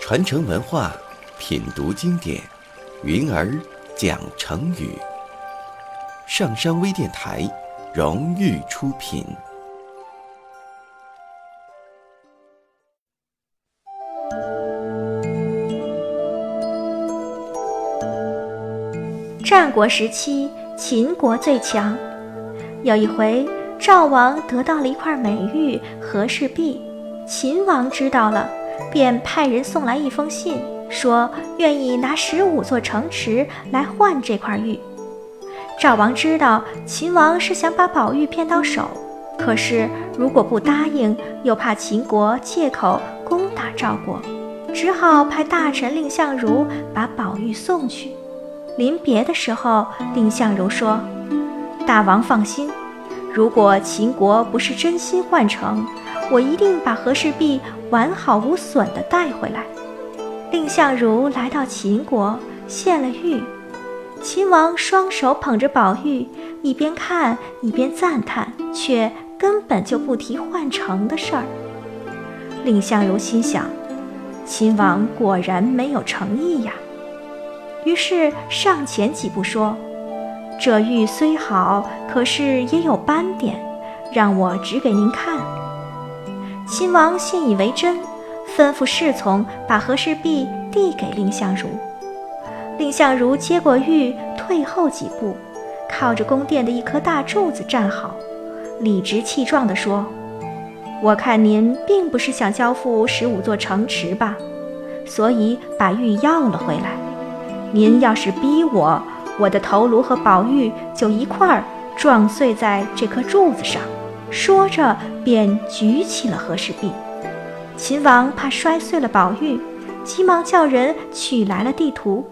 传承文化，品读经典，云儿讲成语。上山微电台荣誉出品。战国时期，秦国最强。有一回，赵王得到了一块美玉和氏璧，秦王知道了。便派人送来一封信，说愿意拿十五座城池来换这块玉。赵王知道秦王是想把宝玉骗到手，可是如果不答应，又怕秦国借口攻打赵国，只好派大臣蔺相如把宝玉送去。临别的时候，蔺相如说：“大王放心，如果秦国不是真心换城。”我一定把和氏璧完好无损地带回来。蔺相如来到秦国，献了玉。秦王双手捧着宝玉，一边看一边赞叹，却根本就不提换城的事儿。蔺相如心想：秦王果然没有诚意呀。于是上前几步说：“这玉虽好，可是也有斑点，让我指给您看。”秦王信以为真，吩咐侍从把和氏璧递给蔺相如。蔺相如接过玉，退后几步，靠着宫殿的一棵大柱子站好，理直气壮地说：“我看您并不是想交付十五座城池吧，所以把玉要了回来。您要是逼我，我的头颅和宝玉就一块儿撞碎在这颗柱子上。”说着，便举起了和氏璧。秦王怕摔碎了宝玉，急忙叫人取来了地图，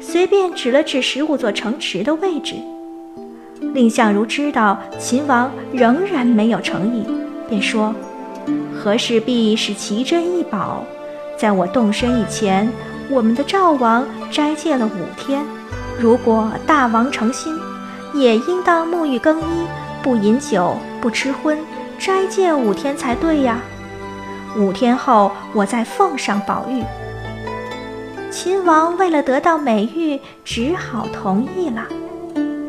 随便指了指十五座城池的位置。蔺相如知道秦王仍然没有诚意，便说：“和氏璧是奇珍异宝，在我动身以前，我们的赵王斋戒了五天。如果大王诚心，也应当沐浴更衣。”不饮酒，不吃荤，斋戒五天才对呀。五天后，我再奉上宝玉。秦王为了得到美玉，只好同意了。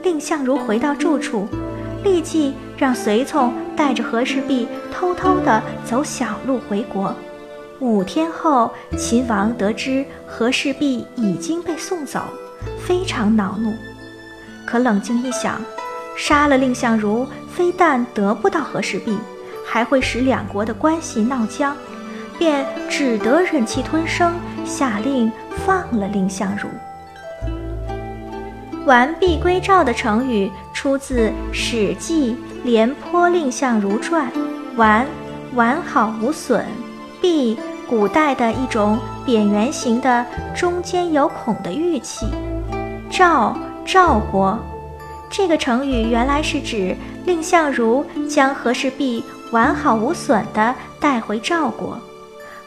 蔺相如回到住处，立即让随从带着和氏璧偷偷地走小路回国。五天后，秦王得知和氏璧已经被送走，非常恼怒。可冷静一想。杀了蔺相如，非但得不到和氏璧，还会使两国的关系闹僵，便只得忍气吞声，下令放了蔺相如。完璧归赵的成语出自《史记·廉颇蔺相如传》，完，完好无损；璧，古代的一种扁圆形的、中间有孔的玉器；赵，赵国。这个成语原来是指蔺相如将和氏璧完好无损地带回赵国，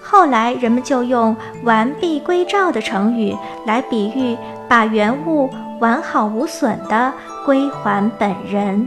后来人们就用“完璧归赵”的成语来比喻把原物完好无损地归还本人。